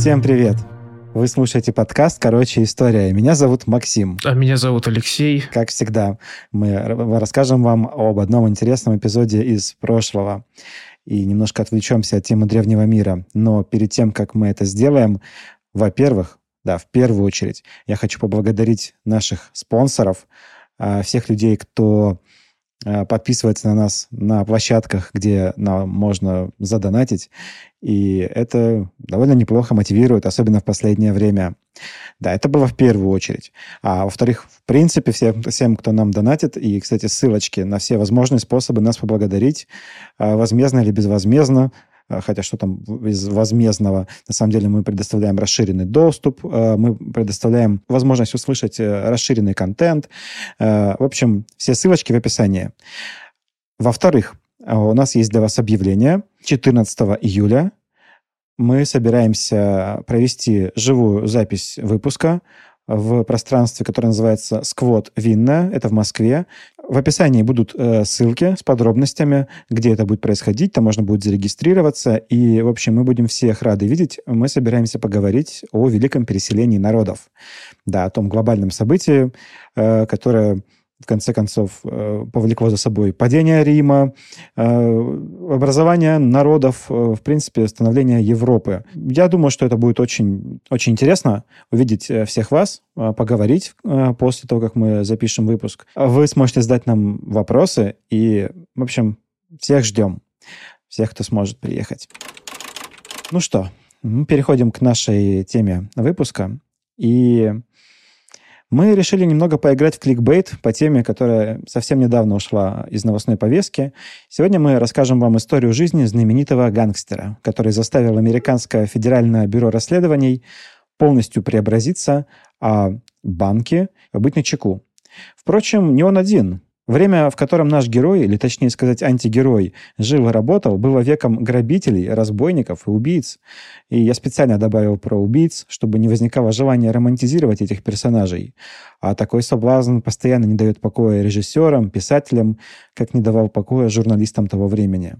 Всем привет! Вы слушаете подкаст «Короче, история». Меня зовут Максим. А меня зовут Алексей. Как всегда, мы расскажем вам об одном интересном эпизоде из прошлого и немножко отвлечемся от темы древнего мира. Но перед тем, как мы это сделаем, во-первых, да, в первую очередь, я хочу поблагодарить наших спонсоров, а, всех людей, кто подписывается на нас на площадках, где нам можно задонатить. И это довольно неплохо мотивирует, особенно в последнее время. Да, это было в первую очередь. А во-вторых, в принципе, всем, всем, кто нам донатит, и, кстати, ссылочки на все возможные способы нас поблагодарить, а, возмездно или безвозмездно, хотя что там из возмездного, на самом деле мы предоставляем расширенный доступ, а, мы предоставляем возможность услышать э, расширенный контент. В общем, все ссылочки в описании. Во-вторых, у нас есть для вас объявление. 14 июля мы собираемся провести живую запись выпуска в пространстве, которое называется «Сквот Винна». Это в Москве. В описании будут э, ссылки с подробностями, где это будет происходить. Там можно будет зарегистрироваться. И, в общем, мы будем всех рады видеть. Мы собираемся поговорить о великом переселении народов. Да, о том глобальном событии, э, которое в конце концов, э, повлекло за собой падение Рима, э, образование народов, э, в принципе, становление Европы. Я думаю, что это будет очень, очень интересно увидеть всех вас, поговорить после того, как мы запишем выпуск. Вы сможете задать нам вопросы, и, в общем, всех ждем. Всех, кто сможет приехать. Ну что, мы переходим к нашей теме выпуска. И мы решили немного поиграть в кликбейт по теме, которая совсем недавно ушла из новостной повестки. Сегодня мы расскажем вам историю жизни знаменитого гангстера, который заставил американское федеральное бюро расследований полностью преобразиться, а банки быть на чеку. Впрочем, не он один. Время, в котором наш герой, или точнее сказать антигерой, жил и работал, было веком грабителей, разбойников и убийц. И я специально добавил про убийц, чтобы не возникало желания романтизировать этих персонажей. А такой соблазн постоянно не дает покоя режиссерам, писателям, как не давал покоя журналистам того времени.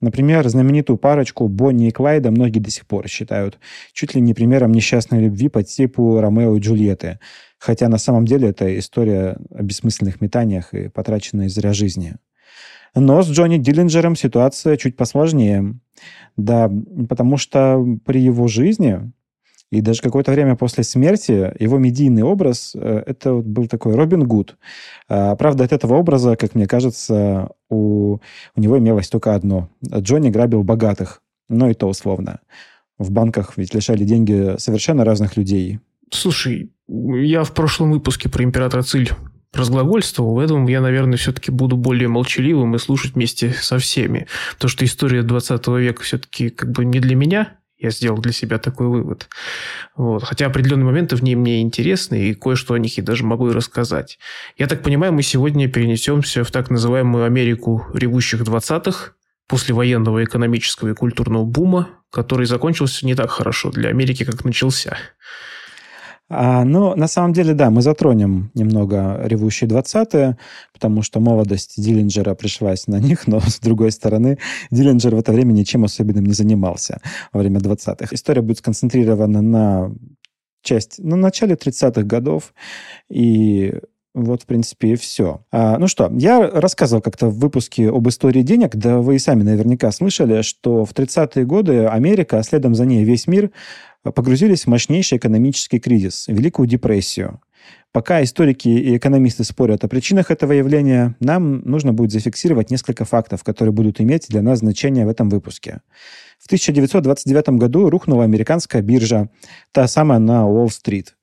Например, знаменитую парочку Бонни и Клайда многие до сих пор считают чуть ли не примером несчастной любви по типу Ромео и Джульетты, хотя на самом деле это история о бессмысленных метаниях и потраченной зря жизни. Но с Джонни Диллинджером ситуация чуть посложнее. Да, потому что при его жизни и даже какое-то время после смерти его медийный образ э, это вот был такой Робин Гуд. А, правда, от этого образа, как мне кажется, у, у него имелось только одно. Джонни грабил богатых, но и то условно. В банках ведь лишали деньги совершенно разных людей. Слушай, я в прошлом выпуске про императора Циль разглагольствовал, в этом я, наверное, все-таки буду более молчаливым и слушать вместе со всеми. Потому что история 20 века все-таки как бы не для меня, я сделал для себя такой вывод. Вот. Хотя определенные моменты в ней мне интересны, и кое-что о них я даже могу и рассказать. Я так понимаю, мы сегодня перенесемся в так называемую Америку ревущих 20-х, послевоенного экономического и культурного бума, который закончился не так хорошо для Америки, как начался. А, ну, на самом деле, да, мы затронем немного ревущие 20-е, потому что молодость Диллинджера пришлась на них, но, с другой стороны, Диллинджер в это время ничем особенным не занимался во время 20-х. История будет сконцентрирована на часть, на начале 30-х годов, и вот, в принципе, и все. А, ну что, я рассказывал как-то в выпуске об истории денег, да вы и сами наверняка слышали, что в 30-е годы Америка, а следом за ней весь мир, погрузились в мощнейший экономический кризис, Великую депрессию. Пока историки и экономисты спорят о причинах этого явления, нам нужно будет зафиксировать несколько фактов, которые будут иметь для нас значение в этом выпуске. В 1929 году рухнула американская биржа, та самая на Уолл-стрит.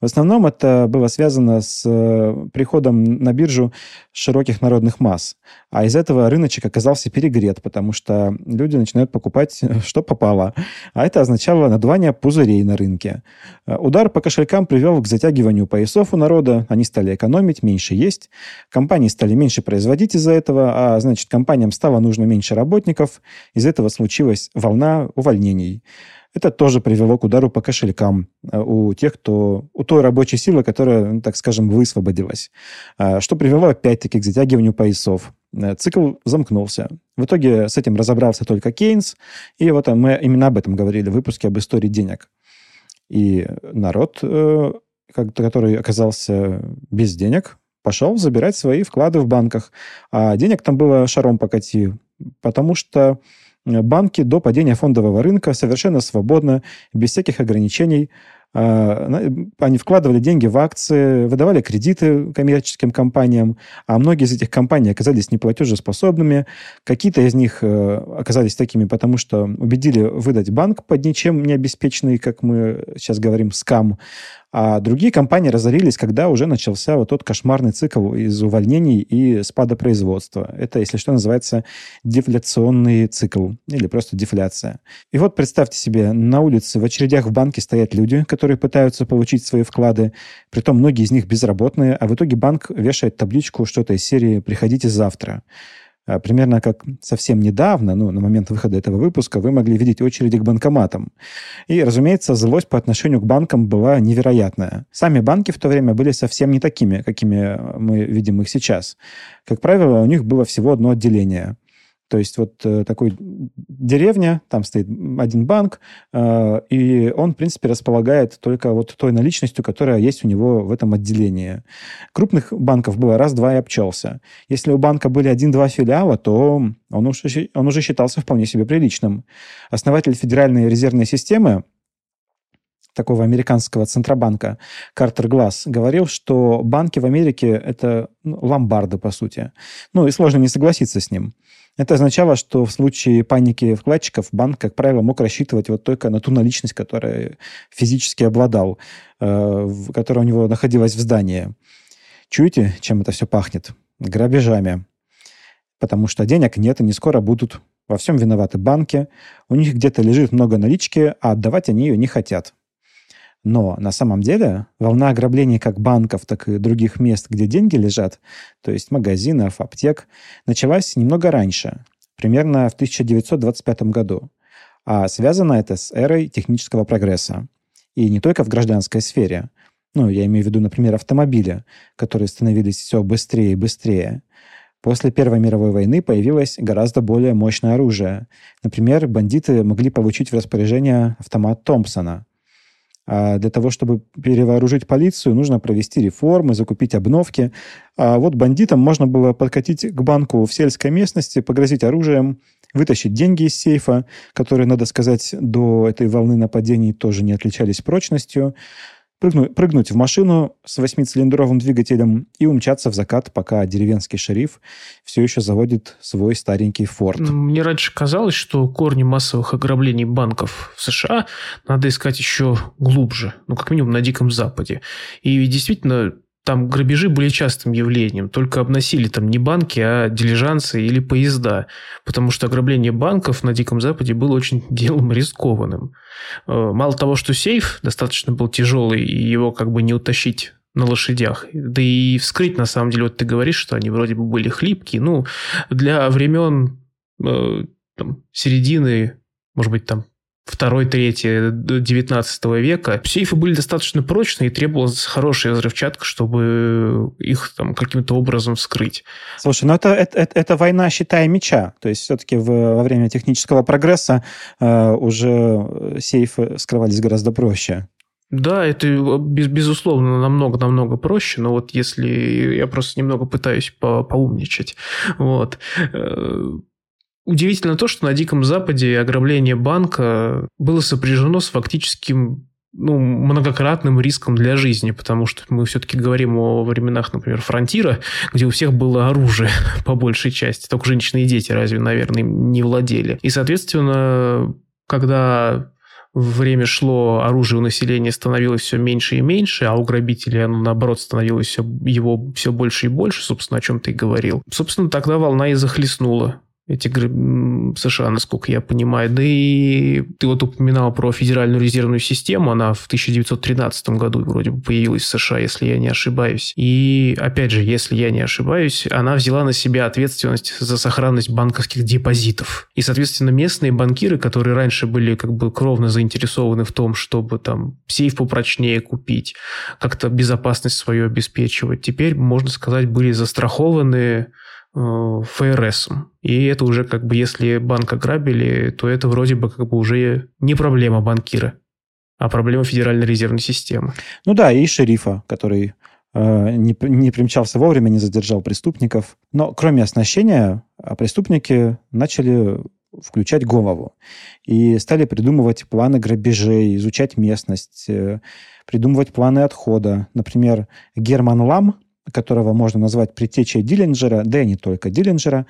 В основном это было связано с э, приходом на биржу широких народных масс. А из этого рыночек оказался перегрет, потому что люди начинают покупать, что попало. А это означало надувание пузырей на рынке. Э, удар по кошелькам привел к затягиванию поясов у народа. Они стали экономить, меньше есть. Компании стали меньше производить из-за этого, а значит, компаниям стало нужно меньше работников. Из этого случилась волна увольнений. Это тоже привело к удару по кошелькам э, у тех, кто... у той рабочей силы, которая, ну, так скажем, высвободилась. А, что привело, опять-таки, к затягиванию поясов. Э, цикл замкнулся. В итоге с этим разобрался только Кейнс, и вот мы именно об этом говорили в выпуске об истории денег. И народ, э, который оказался без денег, пошел забирать свои вклады в банках. А денег там было шаром покати, потому что банки до падения фондового рынка совершенно свободно, без всяких ограничений а, они вкладывали деньги в акции, выдавали кредиты коммерческим компаниям, а многие из этих компаний оказались неплатежеспособными. Какие-то из них э, оказались такими, потому что убедили выдать банк под ничем не обеспеченный, как мы сейчас говорим, скам. А другие компании разорились, когда уже начался вот тот кошмарный цикл из увольнений и спада производства. Это, если что, называется дефляционный цикл или просто дефляция. И вот представьте себе, на улице в очередях в банке стоят люди, которые пытаются получить свои вклады, притом многие из них безработные, а в итоге банк вешает табличку что-то из серии «Приходите завтра». А, примерно как совсем недавно, ну, на момент выхода этого выпуска, вы могли видеть очереди к банкоматам. И, разумеется, злость по отношению к банкам была невероятная. Сами банки в то время были совсем не такими, какими мы видим их сейчас. Как правило, у них было всего одно отделение – то есть вот э, такой деревня, там стоит один банк, э, и он, в принципе, располагает только вот той наличностью, которая есть у него в этом отделении. Крупных банков было раз-два и обчелся. Если у банка были один-два филиала, то он уже, он уже считался вполне себе приличным. Основатель Федеральной резервной системы, такого американского центробанка Картер Глаз говорил, что банки в Америке – это ну, ломбарды, по сути. Ну, и сложно не согласиться с ним. Это означало, что в случае паники вкладчиков банк, как правило, мог рассчитывать вот только на ту наличность, которая физически обладал, э, которая у него находилась в здании. Чуете, чем это все пахнет? Грабежами. Потому что денег нет и не скоро будут. Во всем виноваты банки. У них где-то лежит много налички, а отдавать они ее не хотят. Но на самом деле волна ограблений как банков, так и других мест, где деньги лежат, то есть магазинов, аптек, началась немного раньше, примерно в 1925 году. А связано это с эрой технического прогресса. И не только в гражданской сфере. Ну, я имею в виду, например, автомобили, которые становились все быстрее и быстрее. После Первой мировой войны появилось гораздо более мощное оружие. Например, бандиты могли получить в распоряжение автомат Томпсона – для того, чтобы перевооружить полицию, нужно провести реформы, закупить обновки. А вот бандитам можно было подкатить к банку в сельской местности, погрозить оружием, вытащить деньги из сейфа, которые, надо сказать, до этой волны нападений тоже не отличались прочностью, прыгнуть, в машину с восьмицилиндровым двигателем и умчаться в закат, пока деревенский шериф все еще заводит свой старенький Форд. Мне раньше казалось, что корни массовых ограблений банков в США надо искать еще глубже, ну, как минимум на Диком Западе. И действительно, там грабежи были частым явлением, только обносили там не банки, а дилижансы или поезда, потому что ограбление банков на Диком Западе было очень делом рискованным. Э, мало того, что сейф достаточно был тяжелый, и его как бы не утащить на лошадях. Да и вскрыть, на самом деле, вот ты говоришь, что они вроде бы были хлипкие. Ну, для времен э, там, середины, может быть, там второй, третьей 19 века, сейфы были достаточно прочные и требовалась хорошая взрывчатка, чтобы их там каким-то образом вскрыть. Слушай, ну это, это, это война, считая меча. То есть все-таки во время технического прогресса э, уже сейфы скрывались гораздо проще. Да, это без, безусловно намного-намного проще, но вот если я просто немного пытаюсь по поумничать, вот, э, Удивительно то, что на Диком Западе ограбление банка было сопряжено с фактическим ну, многократным риском для жизни, потому что мы все-таки говорим о временах, например, фронтира, где у всех было оружие по большей части, только женщины и дети разве, наверное, не владели. И, соответственно, когда время шло, оружие у населения становилось все меньше и меньше, а у грабителей оно, наоборот, становилось все, его все больше и больше, собственно, о чем ты и говорил. Собственно, тогда волна и захлестнула эти США, насколько я понимаю. Да и ты вот упоминал про Федеральную резервную систему, она в 1913 году вроде бы появилась в США, если я не ошибаюсь. И, опять же, если я не ошибаюсь, она взяла на себя ответственность за сохранность банковских депозитов. И, соответственно, местные банкиры, которые раньше были как бы кровно заинтересованы в том, чтобы там сейф попрочнее купить, как-то безопасность свою обеспечивать, теперь, можно сказать, были застрахованы ФРС. И это уже как бы, если банк ограбили, то это вроде бы как бы уже не проблема банкира. а проблема Федеральной резервной системы. Ну да, и шерифа, который э, не, не примчался вовремя, не задержал преступников. Но кроме оснащения, а преступники начали включать голову и стали придумывать планы грабежей, изучать местность, э, придумывать планы отхода. Например, Герман Лам, которого можно назвать предтечей Диллинджера, да и не только Диллинджера,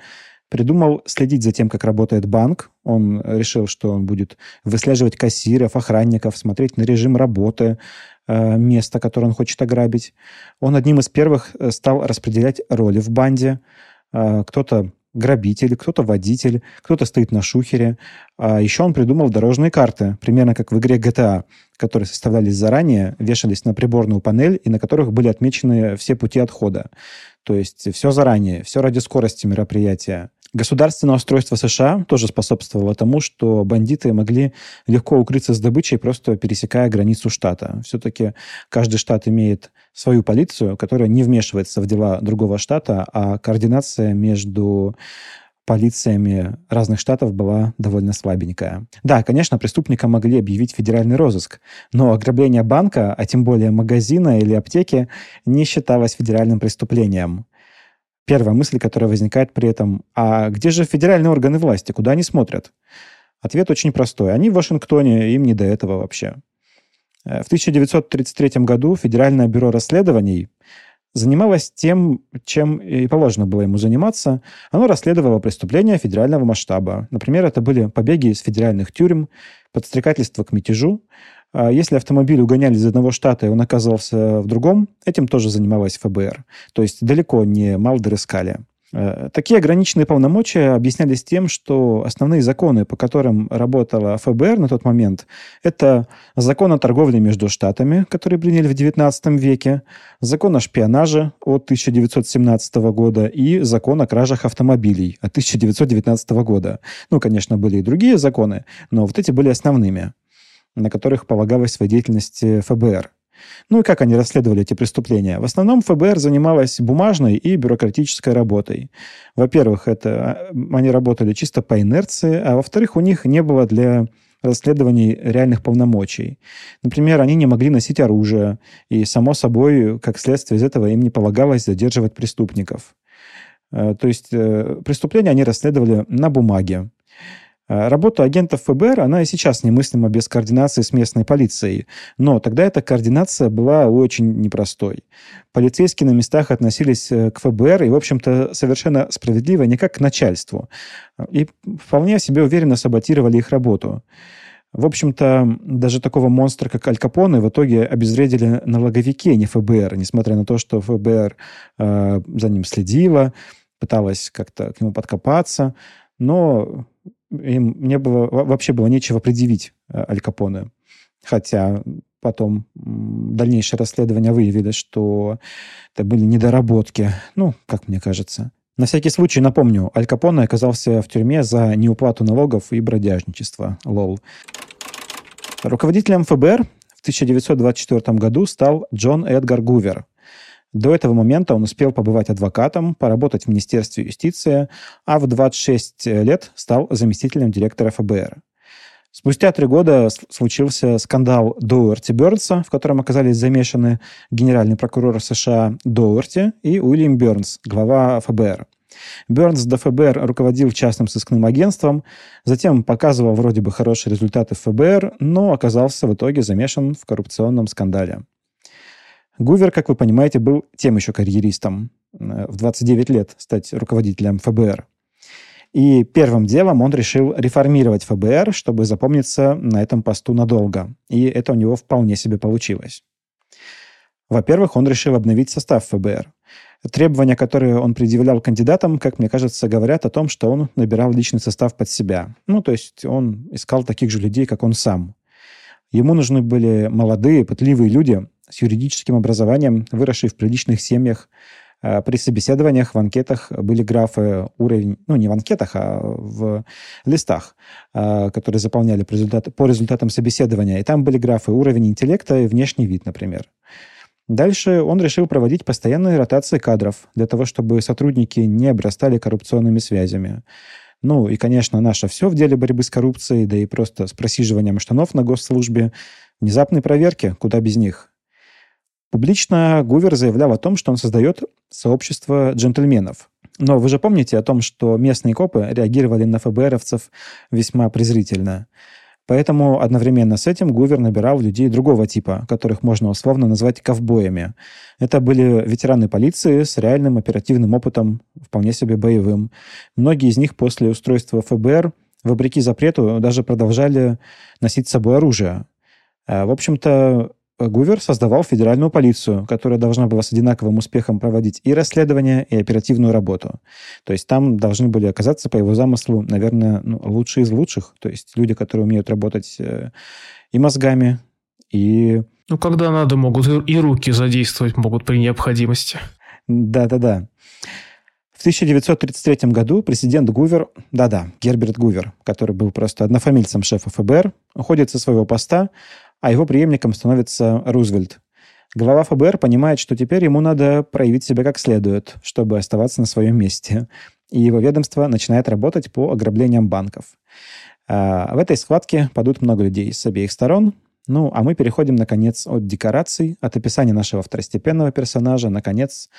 придумал следить за тем, как работает банк. Он решил, что он будет выслеживать кассиров, охранников, смотреть на режим работы э, места, которое он хочет ограбить. Он одним из первых э, стал распределять роли в банде. Э, кто-то грабитель, кто-то водитель, кто-то стоит на шухере. А еще он придумал дорожные карты, примерно как в игре GTA, которые составлялись заранее, вешались на приборную панель и на которых были отмечены все пути отхода. То есть все заранее, все ради скорости мероприятия. Государственное устройство США тоже способствовало тому, что бандиты могли легко укрыться с добычей, просто пересекая границу штата. Все-таки каждый штат имеет свою полицию, которая не вмешивается в дела другого штата, а координация между полициями разных штатов была довольно слабенькая. Да, конечно, преступника могли объявить федеральный розыск, но ограбление банка, а тем более магазина или аптеки, не считалось федеральным преступлением. Первая мысль, которая возникает при этом, а где же федеральные органы власти, куда они смотрят? Ответ очень простой. Они в Вашингтоне, им не до этого вообще. Э, в 1933 году Федеральное бюро расследований занималось тем, чем и положено было ему заниматься. Оно расследовало преступления федерального масштаба. Например, это были побеги из федеральных тюрем, подстрекательство к мятежу, если автомобиль угоняли из одного штата, и он оказался в другом, этим тоже занималась ФБР. То есть далеко не Малдер искали. Э, такие ограниченные полномочия объяснялись тем, что основные законы, по которым работала ФБР на тот момент, это закон о торговле между штатами, который приняли в XIX веке, закон о шпионаже от 1917 года и закон о кражах автомобилей от 1919 года. Ну, конечно, были и другие законы, но вот эти были основными на которых полагалась деятельность ФБР. Ну и как они расследовали эти преступления? В основном ФБР занималась бумажной и бюрократической работой. Во-первых, это а, они работали чисто по инерции, а во-вторых, у них не было для расследований реальных полномочий. Например, они не могли носить оружие, и, само собой, как следствие из этого, им не полагалось задерживать преступников. Э, то есть э, преступления они расследовали на бумаге. Э, работа агентов ФБР, она и сейчас немыслима без координации с местной полицией. Но тогда эта координация была очень непростой. Полицейские на местах относились э, к ФБР и, в общем-то, совершенно справедливо не как к начальству. И вполне себе уверенно саботировали их работу. В общем-то, даже такого монстра, как Аль Капоне, в итоге обезвредили налоговики, а не ФБР, несмотря на то, что ФБР э, за ним следила, пыталась как-то к нему подкопаться. Но им не было, вообще было нечего предъявить э, Аль Капоне. Хотя потом дальнейшее расследование выявили, что это были недоработки. Ну, как мне кажется. На всякий случай напомню, Аль Капоне оказался в тюрьме за неуплату налогов и бродяжничество. Лол. Руководителем ФБР в 1924 году стал Джон Эдгар Гувер, до этого момента он успел побывать адвокатом, поработать в Министерстве юстиции, а в 26 лет стал заместителем директора ФБР. Спустя три года случился скандал Доуэрти Бёрнса, в котором оказались замешаны генеральный прокурор США Доуэрти и Уильям Бёрнс, глава ФБР. Бёрнс до ФБР руководил частным сыскным агентством, затем показывал вроде бы хорошие результаты ФБР, но оказался в итоге замешан в коррупционном скандале. Гувер, как вы понимаете, был тем еще карьеристом. Э, в 29 лет стать руководителем ФБР. И первым делом он решил реформировать ФБР, чтобы запомниться на этом посту надолго. И это у него вполне себе получилось. Во-первых, он решил обновить состав ФБР. Требования, которые он предъявлял кандидатам, как мне кажется, говорят о том, что он набирал личный состав под себя. Ну, то есть он искал таких же людей, как он сам. Ему нужны были молодые, пытливые люди, с юридическим образованием, выросшие в приличных семьях. А, при собеседованиях в анкетах были графы уровень, ну не в анкетах, а в листах, а, которые заполняли по, результат, по результатам собеседования. И там были графы уровень интеллекта и внешний вид, например. Дальше он решил проводить постоянные ротации кадров для того, чтобы сотрудники не обрастали коррупционными связями. Ну и, конечно, наше все в деле борьбы с коррупцией, да и просто с просиживанием штанов на госслужбе Внезапные проверки, куда без них. Публично Гувер заявлял о том, что он создает сообщество джентльменов. Но вы же помните о том, что местные копы реагировали на ФБРовцев весьма презрительно. Поэтому одновременно с этим Гувер набирал людей другого типа, которых можно условно назвать ковбоями. Это были ветераны полиции с реальным оперативным опытом, вполне себе боевым. Многие из них после устройства ФБР, вопреки запрету, даже продолжали носить с собой оружие. А, в общем-то, Гувер создавал федеральную полицию, которая должна была с одинаковым успехом проводить и расследование, и оперативную работу. То есть там должны были оказаться, по его замыслу, наверное, ну, лучшие из лучших. То есть люди, которые умеют работать э, и мозгами, и... Ну, когда надо, могут и руки задействовать могут при необходимости. Да-да-да. В 1933 году президент Гувер, да-да, Герберт Гувер, который был просто однофамильцем шефа ФБР, уходит со своего поста, а его преемником становится Рузвельт. Глава ФБР понимает, что теперь ему надо проявить себя как следует, чтобы оставаться на своем месте. И его ведомство начинает работать по ограблениям банков. А в этой схватке падут много людей с обеих сторон. Ну, а мы переходим, наконец, от декораций, от описания нашего второстепенного персонажа, наконец,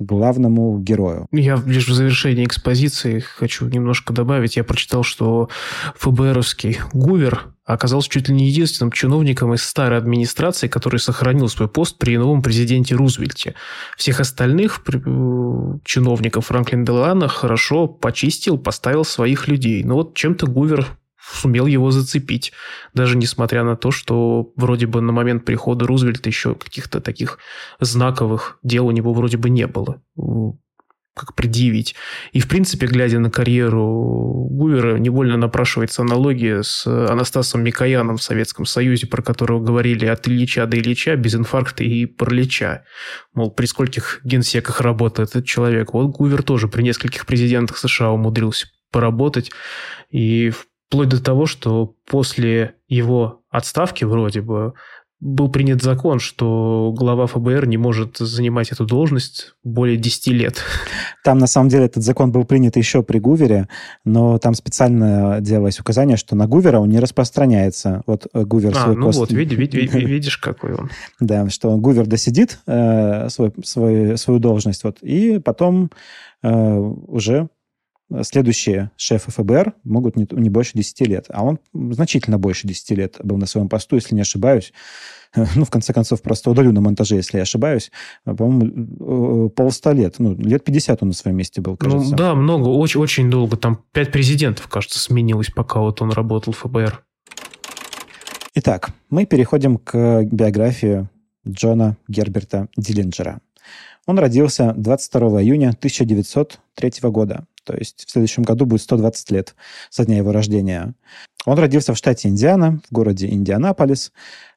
главному герою. Я лишь в завершении экспозиции хочу немножко добавить. Я прочитал, что ФБРовский Гувер оказался чуть ли не единственным чиновником из старой администрации, который сохранил свой пост при новом президенте Рузвельте. Всех остальных э, чиновников Франклин Делана хорошо почистил, поставил своих людей. Но вот чем-то Гувер сумел его зацепить. Даже несмотря на то, что вроде бы на момент прихода Рузвельта еще каких-то таких знаковых дел у него вроде бы не было как предъявить. И, в принципе, глядя на карьеру Гувера, невольно напрашивается аналогия с Анастасом Микояном в Советском Союзе, про которого говорили от Ильича до Ильича, без инфаркта и паралича. Мол, при скольких генсеках работает этот человек. Вот Гувер тоже при нескольких президентах США умудрился поработать. И вплоть до того, что после его отставки вроде бы был принят закон, что глава ФБР не может занимать эту должность более 10 лет. Там, на самом деле, этот закон был принят еще при Гувере, но там специально делалось указание, что на Гувера он не распространяется. Вот э, Гувер а, свой ну пост... вот, види, види, видишь, какой он. Да, что Гувер досидит э, свой, свой, свою должность, вот, и потом э, уже следующие шефы ФБР могут не, не больше 10 лет, а он значительно больше 10 лет был на своем посту, если не ошибаюсь. Ну, в конце концов, просто удалю на монтаже, если я ошибаюсь. По-моему, э, полста лет. Ну, лет 50 он на своем месте был, ну кажется. Ну, да, много, очень, очень долго. Там пять президентов, кажется, сменилось, пока вот он работал в ФБР. Итак, мы переходим к биографии Джона Герберта Диллинджера. Он родился 22 июня 1903 года то есть в следующем году будет 120 лет со дня его рождения. Он родился в штате Индиана, в городе Индианаполис.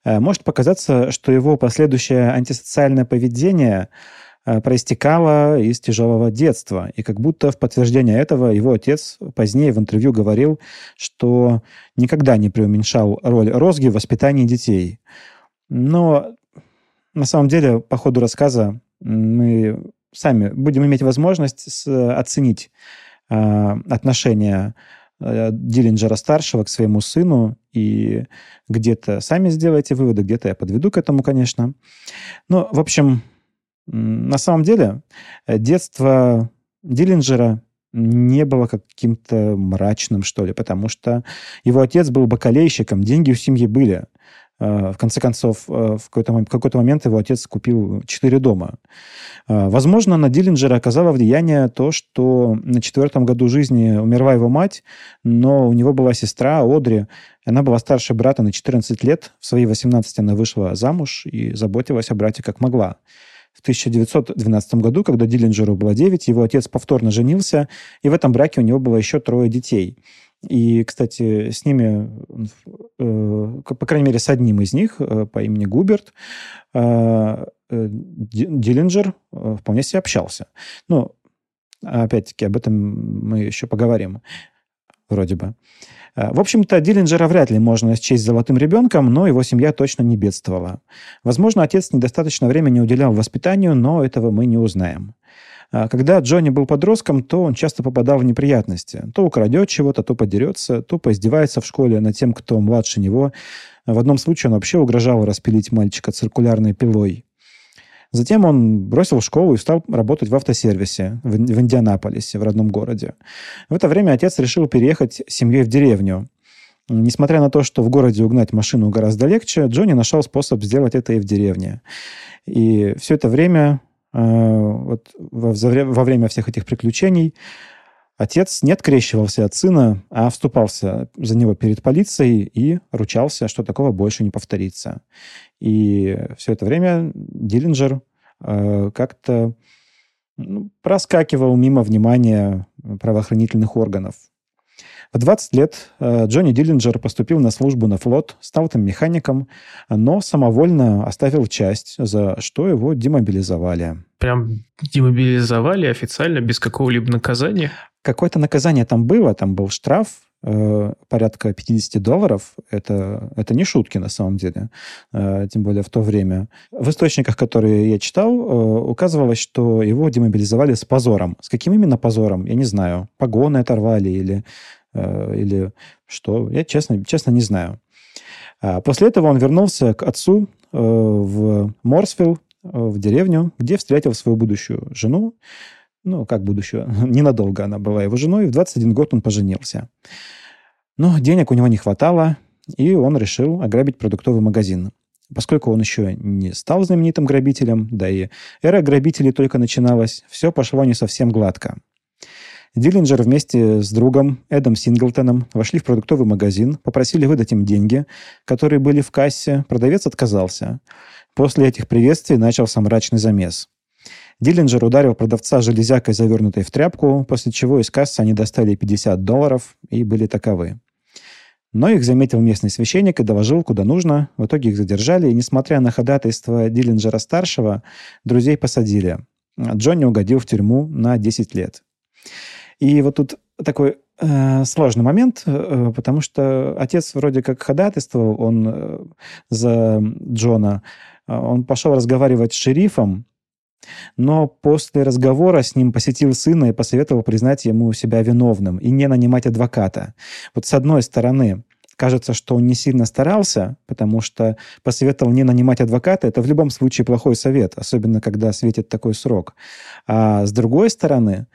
Э, может показаться, что его последующее антисоциальное поведение э, проистекало из тяжелого детства. И как будто в подтверждение этого его отец позднее в интервью говорил, что никогда не преуменьшал роль розги в воспитании детей. Но на самом деле, по ходу рассказа мы сами будем иметь возможность с, оценить э, отношение э, Диллинджера-старшего к своему сыну, и где-то сами сделайте выводы, где-то я подведу к этому, конечно. Ну, в общем, на самом деле, детство Диллинджера не было каким-то мрачным, что ли, потому что его отец был бакалейщиком, деньги у семьи были. Э, в конце концов, э, в какой-то, в какой-то момент его отец купил четыре дома. Э, возможно, на Диллинджера оказало влияние то, что на четвертом году жизни умерла его мать, но у него была сестра Одри. Она была старше брата на 14 лет. В свои 18 она вышла замуж и заботилась о брате как могла. В 1912 году, когда Диллинджеру было 9, его отец повторно женился, и в этом браке у него было еще трое детей – и, кстати, с ними, э, по крайней мере, с одним из них э, по имени Губерт, э, Диллинджер вполне себе общался. Ну, опять-таки, об этом мы еще поговорим, вроде бы. В общем-то, Диллинджера вряд ли можно счесть золотым ребенком, но его семья точно не бедствовала. Возможно, отец недостаточно времени уделял воспитанию, но этого мы не узнаем. А когда Джонни был подростком, то он часто попадал в неприятности. То украдет чего-то, то подерется, то поиздевается в школе над тем, кто младше него. В одном случае он вообще угрожал распилить мальчика циркулярной пилой. Затем он бросил школу и стал работать в автосервисе в, в Индианаполисе, в родном городе. В это время отец решил переехать с семьей в деревню. Несмотря на то, что в городе угнать машину гораздо легче, Джонни нашел способ сделать это и в деревне. И все это время, вот во, во время всех этих приключений, отец не открещивался от сына, а вступался за него перед полицией и ручался, что такого больше не повторится. И все это время Диллинджер э, как-то ну, проскакивал мимо внимания правоохранительных органов. В 20 лет э, Джонни Диллинджер поступил на службу на флот, стал там механиком, но самовольно оставил часть, за что его демобилизовали. Прям демобилизовали официально, без какого-либо наказания? Какое-то наказание там было, там был штраф, э, порядка 50 долларов. Это, это не шутки на самом деле, э, тем более в то время. В источниках, которые я читал, указывалось, что его демобилизовали с позором. С каким именно позором, я не знаю. Погоны оторвали или или что, я честно, честно не знаю. А после этого он вернулся к отцу э, в Морсвилл, э, в деревню, где встретил свою будущую жену. Ну, как будущую, ненадолго она была его женой, и в 21 год он поженился. Но денег у него не хватало, и он решил ограбить продуктовый магазин. Поскольку он еще не стал знаменитым грабителем, да и эра грабителей только начиналась, все пошло не совсем гладко. Диллинджер вместе с другом Эдом Синглтоном вошли в продуктовый магазин, попросили выдать им деньги, которые были в кассе. Продавец отказался. После этих приветствий начался мрачный замес. Диллинджер ударил продавца железякой, завернутой в тряпку, после чего из кассы они достали 50 долларов и были таковы. Но их заметил местный священник и доложил, куда нужно. В итоге их задержали, и, несмотря на ходатайство Диллинджера-старшего, друзей посадили. Джонни угодил в тюрьму на 10 лет. И вот тут такой э, сложный момент, э, потому что отец вроде как ходатайствовал, он э, за Джона, э, он пошел разговаривать с шерифом, но после разговора с ним посетил сына и посоветовал признать ему себя виновным и не нанимать адвоката. Вот с одной стороны, кажется, что он не сильно старался, потому что посоветовал не нанимать адвоката. Это в любом случае плохой совет, особенно когда светит такой срок. А с другой стороны,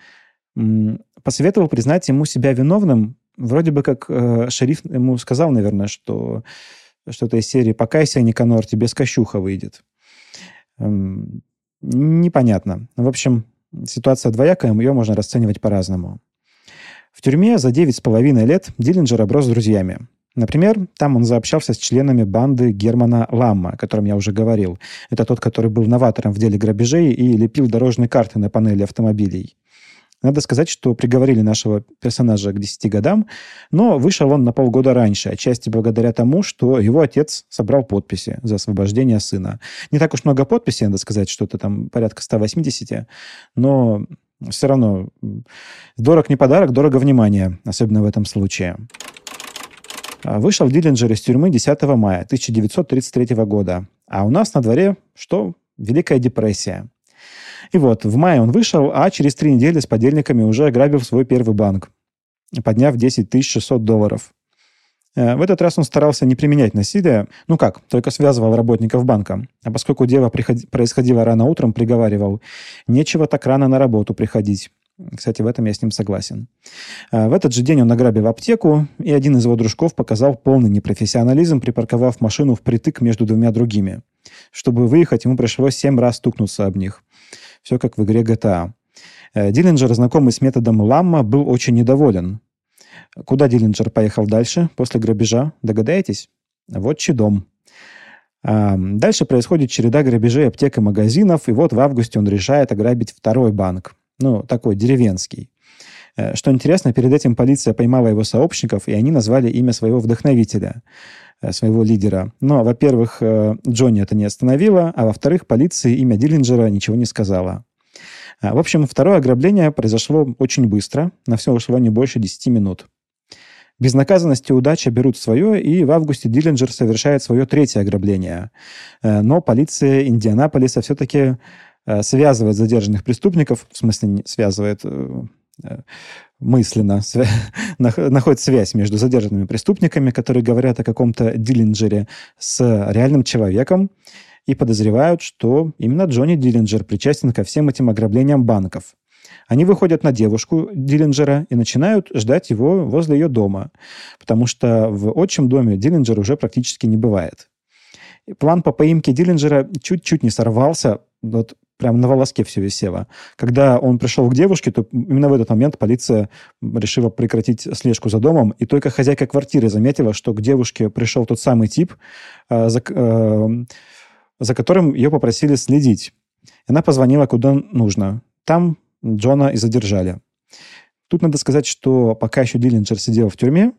посоветовал признать ему себя виновным. Вроде бы как э, шериф ему сказал, наверное, что что-то из серии «Покайся, Никанор, тебе скощуха выйдет». Эм, непонятно. В общем, ситуация двоякая, ее можно расценивать по-разному. В тюрьме за 9,5 лет Диллинджер оброс друзьями. Например, там он заобщался с членами банды Германа Ламма, о котором я уже говорил. Это тот, который был новатором в деле грабежей и лепил дорожные карты на панели автомобилей. Надо сказать, что приговорили нашего персонажа к 10 годам, но вышел он на полгода раньше, отчасти благодаря тому, что его отец собрал подписи за освобождение сына. Не так уж много подписей, надо сказать, что-то там порядка 180, но все равно дорог не подарок, дорого внимание, особенно в этом случае. А, вышел Диллинджер из тюрьмы 10 мая 1933 года. А у нас на дворе что? Великая депрессия. И вот, в мае он вышел, а через три недели с подельниками уже ограбил свой первый банк, подняв 10 600 долларов. Э, в этот раз он старался не применять насилие. Ну как, только связывал работников банка. А поскольку дело приходи... происходило рано утром, приговаривал, нечего так рано на работу приходить. Кстати, в этом я с ним согласен. Э, в этот же день он награбил аптеку, и один из его дружков показал полный непрофессионализм, припарковав машину впритык между двумя другими. Чтобы выехать, ему пришлось семь раз стукнуться об них. Все как в игре GTA. Э, Диллинджер, знакомый с методом Ламма, был очень недоволен. Куда Диллинджер поехал дальше, после грабежа? Догадаетесь? Вот дом. А, дальше происходит череда грабежей аптек и магазинов, и вот в августе он решает ограбить второй банк. Ну, такой деревенский. Э, что интересно, перед этим полиция поймала его сообщников, и они назвали имя своего вдохновителя, своего лидера. Но, во-первых, Джонни это не остановило, а во-вторых, полиции имя Диллинджера ничего не сказала. А, в общем, второе ограбление произошло очень быстро. На все ушло не больше 10 минут. Безнаказанность и удача берут свое, и в августе Диллинджер совершает свое третье ограбление. Э, но полиция Индианаполиса все-таки э, связывает задержанных преступников, в смысле связывает мысленно находит связь между задержанными преступниками, которые говорят о каком-то Диллинджере, с реальным человеком, и подозревают, что именно Джонни Диллинджер причастен ко всем этим ограблениям банков. Они выходят на девушку Диллинджера и начинают ждать его возле ее дома, потому что в отчим доме Диллинджер уже практически не бывает. План по поимке Диллинджера чуть-чуть не сорвался, вот прям на волоске все висело. Когда он пришел к девушке, то именно в этот момент полиция решила прекратить слежку за домом, и только хозяйка квартиры заметила, что к девушке пришел тот самый тип, э, за, э, за которым ее попросили следить. Она позвонила куда нужно. Там Джона и задержали. Тут надо сказать, что пока еще Диллинджер сидел в тюрьме,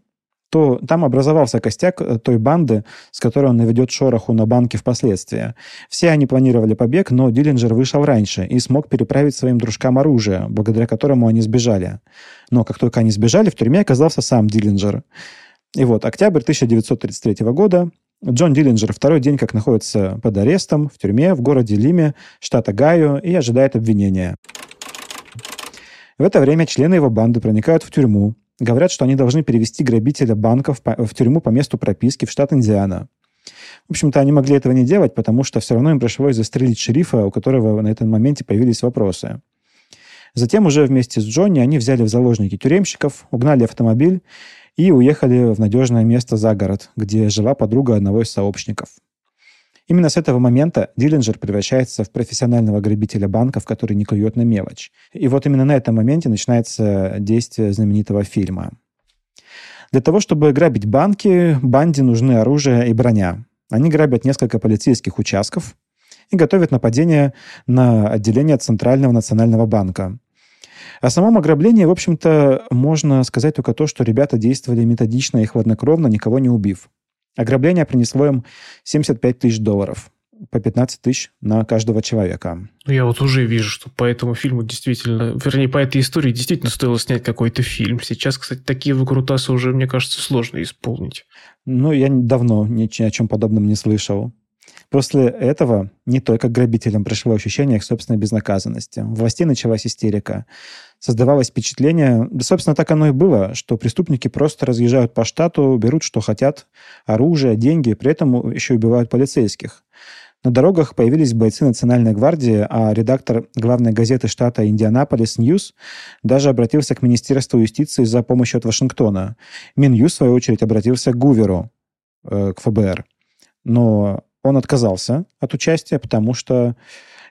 то там образовался костяк э, той банды, с которой он наведет шороху на банке впоследствии. Все они планировали побег, но Диллинджер вышел раньше и смог переправить своим дружкам оружие, благодаря которому они сбежали. Но как только они сбежали, в тюрьме оказался сам Диллинджер. И вот, октябрь 1933 года, Джон Диллинджер второй день как находится под арестом в тюрьме в городе Лиме, штата Гайо, и ожидает обвинения. В это время члены его банды проникают в тюрьму, говорят, что они должны перевести грабителя банков в тюрьму по месту прописки в штат Индиана. В общем-то, они могли этого не делать, потому что все равно им пришлось застрелить шерифа, у которого на этом моменте появились вопросы. Затем уже вместе с Джонни они взяли в заложники тюремщиков, угнали автомобиль и уехали в надежное место за город, где жила подруга одного из сообщников. Именно с этого момента Диллинджер превращается в профессионального грабителя банков, который не клюет на мелочь. И вот именно на этом моменте начинается действие знаменитого фильма. Для того, чтобы грабить банки, банде нужны оружие и броня. Они грабят несколько полицейских участков и готовят нападение на отделение Центрального национального банка. О самом ограблении, в общем-то, можно сказать только то, что ребята действовали методично и хладнокровно, никого не убив. Ограбление принесло им 75 тысяч долларов по 15 тысяч на каждого человека. Ну, я вот уже вижу, что по этому фильму действительно, вернее, по этой истории действительно стоило снять какой-то фильм. Сейчас, кстати, такие выкрутасы уже, мне кажется, сложно исполнить. Ну, я давно ни о чем подобном не слышал. После этого не только грабителям пришло ощущение их собственной безнаказанности. В власти началась истерика. Создавалось впечатление, да, собственно, так оно и было, что преступники просто разъезжают по штату, берут, что хотят, оружие, деньги, при этом еще убивают полицейских. На дорогах появились бойцы Национальной гвардии, а редактор главной газеты штата Indianapolis News даже обратился к Министерству юстиции за помощью от Вашингтона. Минюст, в свою очередь, обратился к Гуверу, э, к ФБР. Но он отказался от участия, потому что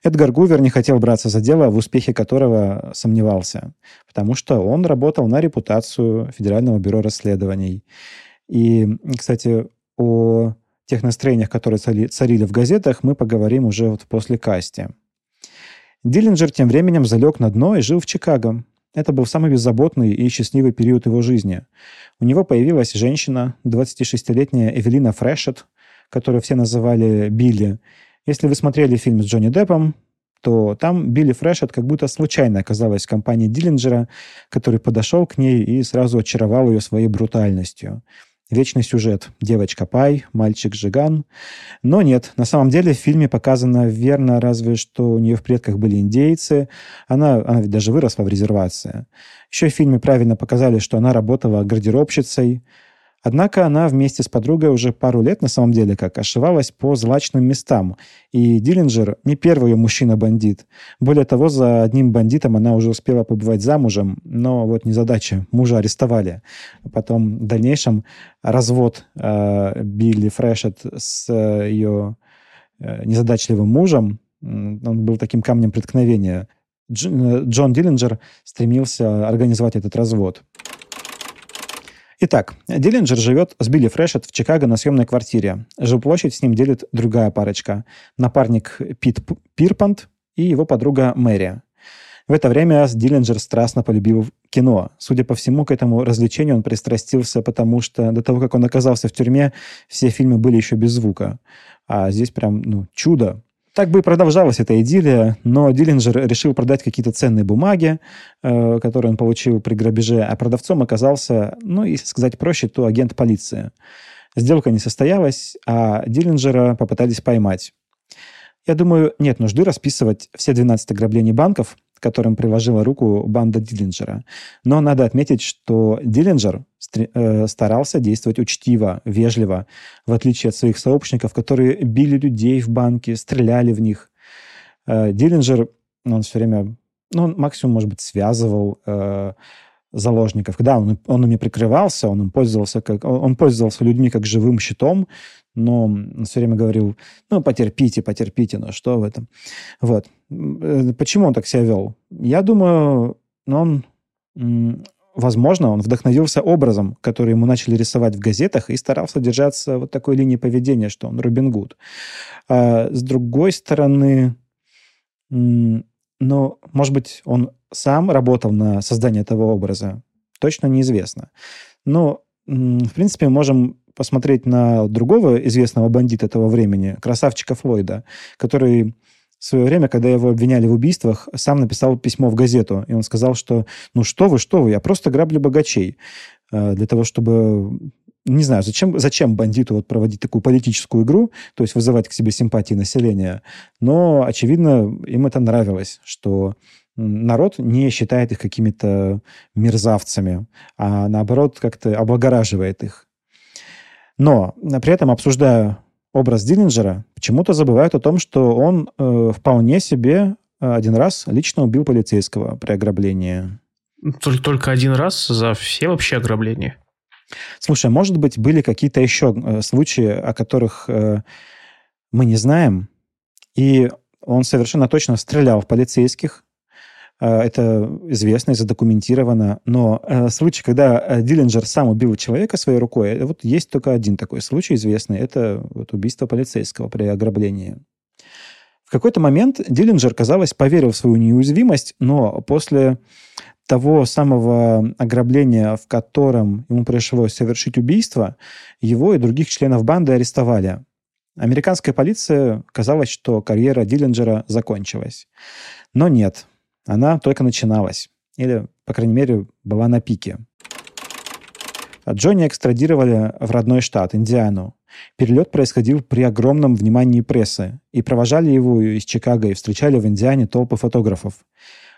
Эдгар Гувер не хотел браться за дело, в успехе которого сомневался, потому что он работал на репутацию Федерального бюро расследований. И, кстати, о тех настроениях, которые царили в газетах, мы поговорим уже вот после касти. Диллинджер тем временем залег на дно и жил в Чикаго. Это был самый беззаботный и счастливый период его жизни. У него появилась женщина, 26-летняя Эвелина Фрешет, которую все называли Билли. Если вы смотрели фильм с Джонни Деппом, то там Билли Фрешет как будто случайно оказалась в компании Диллинджера, который подошел к ней и сразу очаровал ее своей брутальностью. Вечный сюжет. Девочка Пай, мальчик Жиган. Но нет, на самом деле в фильме показано верно, разве что у нее в предках были индейцы. Она, она ведь даже выросла в резервации. Еще в фильме правильно показали, что она работала гардеробщицей, Однако она вместе с подругой уже пару лет, на самом деле, как ошивалась по злачным местам. И Диллинджер не первый ее мужчина-бандит. Более того, за одним бандитом она уже успела побывать замужем, но вот незадача, мужа арестовали. Потом в дальнейшем развод э, Билли Фрешет с э, ее э, незадачливым мужем, он был таким камнем преткновения. Э, Джон Диллинджер стремился организовать этот развод. Итак, Диллинджер живет с Билли Фрешет в Чикаго на съемной квартире. Жилплощадь с ним делит другая парочка. Напарник Пит Пирпант и его подруга Мэри. В это время Диллинджер страстно полюбил кино. Судя по всему, к этому развлечению он пристрастился, потому что до того, как он оказался в тюрьме, все фильмы были еще без звука. А здесь прям ну, чудо. Так бы и продолжалась эта идиллия, но Диллинджер решил продать какие-то ценные бумаги, э, которые он получил при грабеже, а продавцом оказался, ну, если сказать проще, то агент полиции. Сделка не состоялась, а Диллинджера попытались поймать. Я думаю, нет нужды расписывать все 12 ограблений банков, которым приложила руку банда Диллинджера. Но надо отметить, что Диллинджер э, старался действовать учтиво, вежливо, в отличие от своих сообщников, которые били людей в банке, стреляли в них. Э, Диллинджер, он все время, ну, он максимум, может быть, связывал э, заложников. Да, он, он ими прикрывался, он им пользовался как он пользовался людьми как живым щитом, но он все время говорил, ну, потерпите, потерпите, но что в этом? Вот. Э, почему он так себя вел? Я думаю, ну, он, возможно, он вдохновился образом, который ему начали рисовать в газетах и старался держаться вот такой линии поведения, что он Робин Гуд. А с другой стороны, ну, может быть, он сам работал на создание этого образа, точно неизвестно. Но, в принципе, можем посмотреть на другого известного бандита этого времени, красавчика Флойда, который в свое время, когда его обвиняли в убийствах, сам написал письмо в газету. И он сказал, что ну что вы, что вы, я просто граблю богачей. Э, для того, чтобы не знаю, зачем, зачем бандиту вот проводить такую политическую игру, то есть вызывать к себе симпатии населения. Но, очевидно, им это нравилось, что народ не считает их какими-то мерзавцами, а наоборот как-то облагораживает их. Но при этом, обсуждая образ Диллинджера, почему-то забывают о том, что он э, вполне себе э, один раз лично убил полицейского при ограблении. Только, один раз за все вообще ограбления? Слушай, а может быть, были какие-то еще э, случаи, о которых э, мы не знаем, и он совершенно точно стрелял в полицейских, это известно и задокументировано. Но э, случай, когда э, Диллинджер сам убил человека своей рукой, вот есть только один такой случай известный. Это вот убийство полицейского при ограблении. В какой-то момент Диллинджер, казалось, поверил в свою неуязвимость, но после того самого ограбления, в котором ему пришлось совершить убийство, его и других членов банды арестовали. Американская полиция казалось, что карьера Диллинджера закончилась. Но нет она только начиналась. Или, по крайней мере, была на пике. Джонни экстрадировали в родной штат, Индиану. Перелет происходил при огромном внимании прессы, и провожали его из Чикаго и встречали в Индиане толпы фотографов.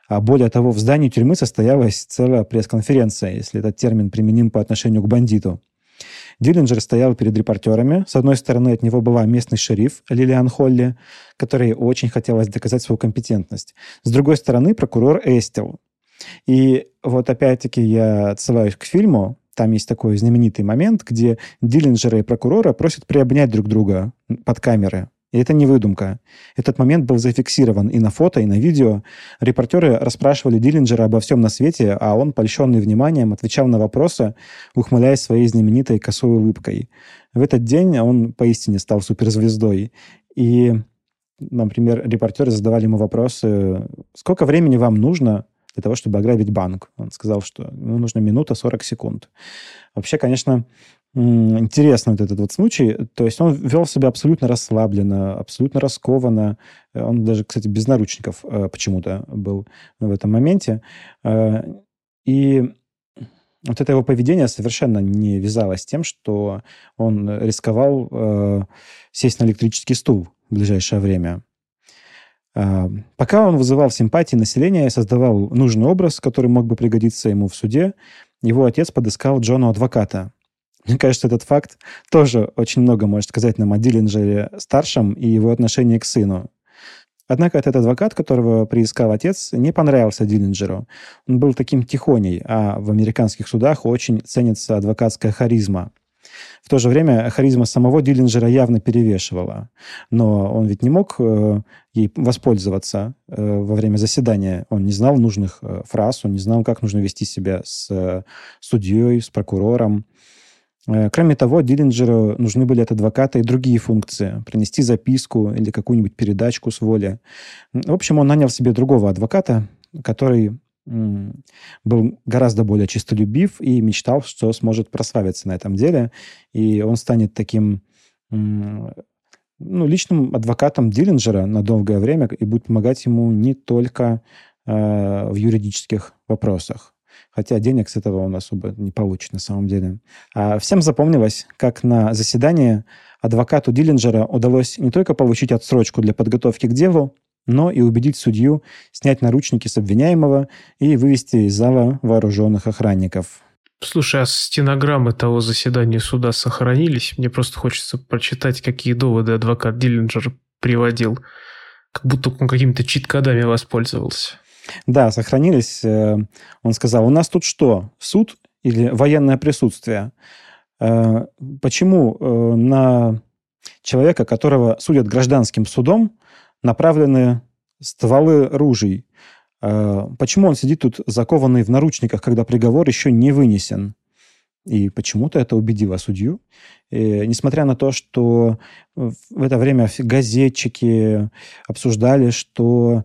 А более того, в здании тюрьмы состоялась целая пресс-конференция, если этот термин применим по отношению к бандиту. Диллинджер стоял перед репортерами. С одной стороны, от него была местный шериф Лилиан Холли, которой очень хотелось доказать свою компетентность. С другой стороны, прокурор Эстел. И вот опять-таки я отсылаюсь к фильму. Там есть такой знаменитый момент, где Диллинджера и прокурора просят приобнять друг друга под камеры. И это не выдумка. Этот момент был зафиксирован и на фото, и на видео. Репортеры расспрашивали Диллинджера обо всем на свете, а он, польщенный вниманием, отвечал на вопросы, ухмыляясь своей знаменитой косой улыбкой. В этот день он поистине стал суперзвездой. И, например, репортеры задавали ему вопросы, сколько времени вам нужно для того, чтобы ограбить банк? Он сказал, что ему нужно минута 40 секунд. Вообще, конечно, интересно вот этот вот случай. То есть он вел себя абсолютно расслабленно, абсолютно раскованно. Он даже, кстати, без наручников э, почему-то был в этом моменте. Э, и вот это его поведение совершенно не вязалось с тем, что он рисковал э, сесть на электрический стул в ближайшее время. Пока он вызывал симпатии населения и создавал нужный образ, который мог бы пригодиться ему в суде, его отец подыскал Джону адвоката, мне кажется, этот факт тоже очень много может сказать нам о Диллинджере старшем и его отношении к сыну. Однако этот адвокат, которого приискал отец, не понравился Диллинджеру. Он был таким тихоней, а в американских судах очень ценится адвокатская харизма. В то же время харизма самого Диллинджера явно перевешивала. Но он ведь не мог э, ей воспользоваться э, во время заседания. Он не знал нужных э, фраз, он не знал, как нужно вести себя с э, судьей, с прокурором. Э, кроме того, Диллинджеру нужны были от адвоката и другие функции. Принести записку или какую-нибудь передачку с воли. В общем, он нанял себе другого адвоката, который был гораздо более чистолюбив и мечтал, что сможет прославиться на этом деле. И он станет таким ну, личным адвокатом Диллинджера на долгое время и будет помогать ему не только э, в юридических вопросах. Хотя денег с этого он особо не получит на самом деле. А всем запомнилось, как на заседании адвокату Диллинджера удалось не только получить отсрочку для подготовки к делу, но и убедить судью снять наручники с обвиняемого и вывести из зала вооруженных охранников. Слушай, а стенограммы того заседания суда сохранились? Мне просто хочется прочитать, какие доводы адвокат Диллинджер приводил. Как будто он какими-то чит-кодами воспользовался. Да, сохранились. Э, он сказал, у нас тут что, суд или военное присутствие? Э, почему э, на человека, которого судят гражданским судом, направлены стволы ружей? Почему он сидит тут закованный в наручниках, когда приговор еще не вынесен? И почему-то это убедило судью. И, несмотря на то, что в это время газетчики обсуждали, что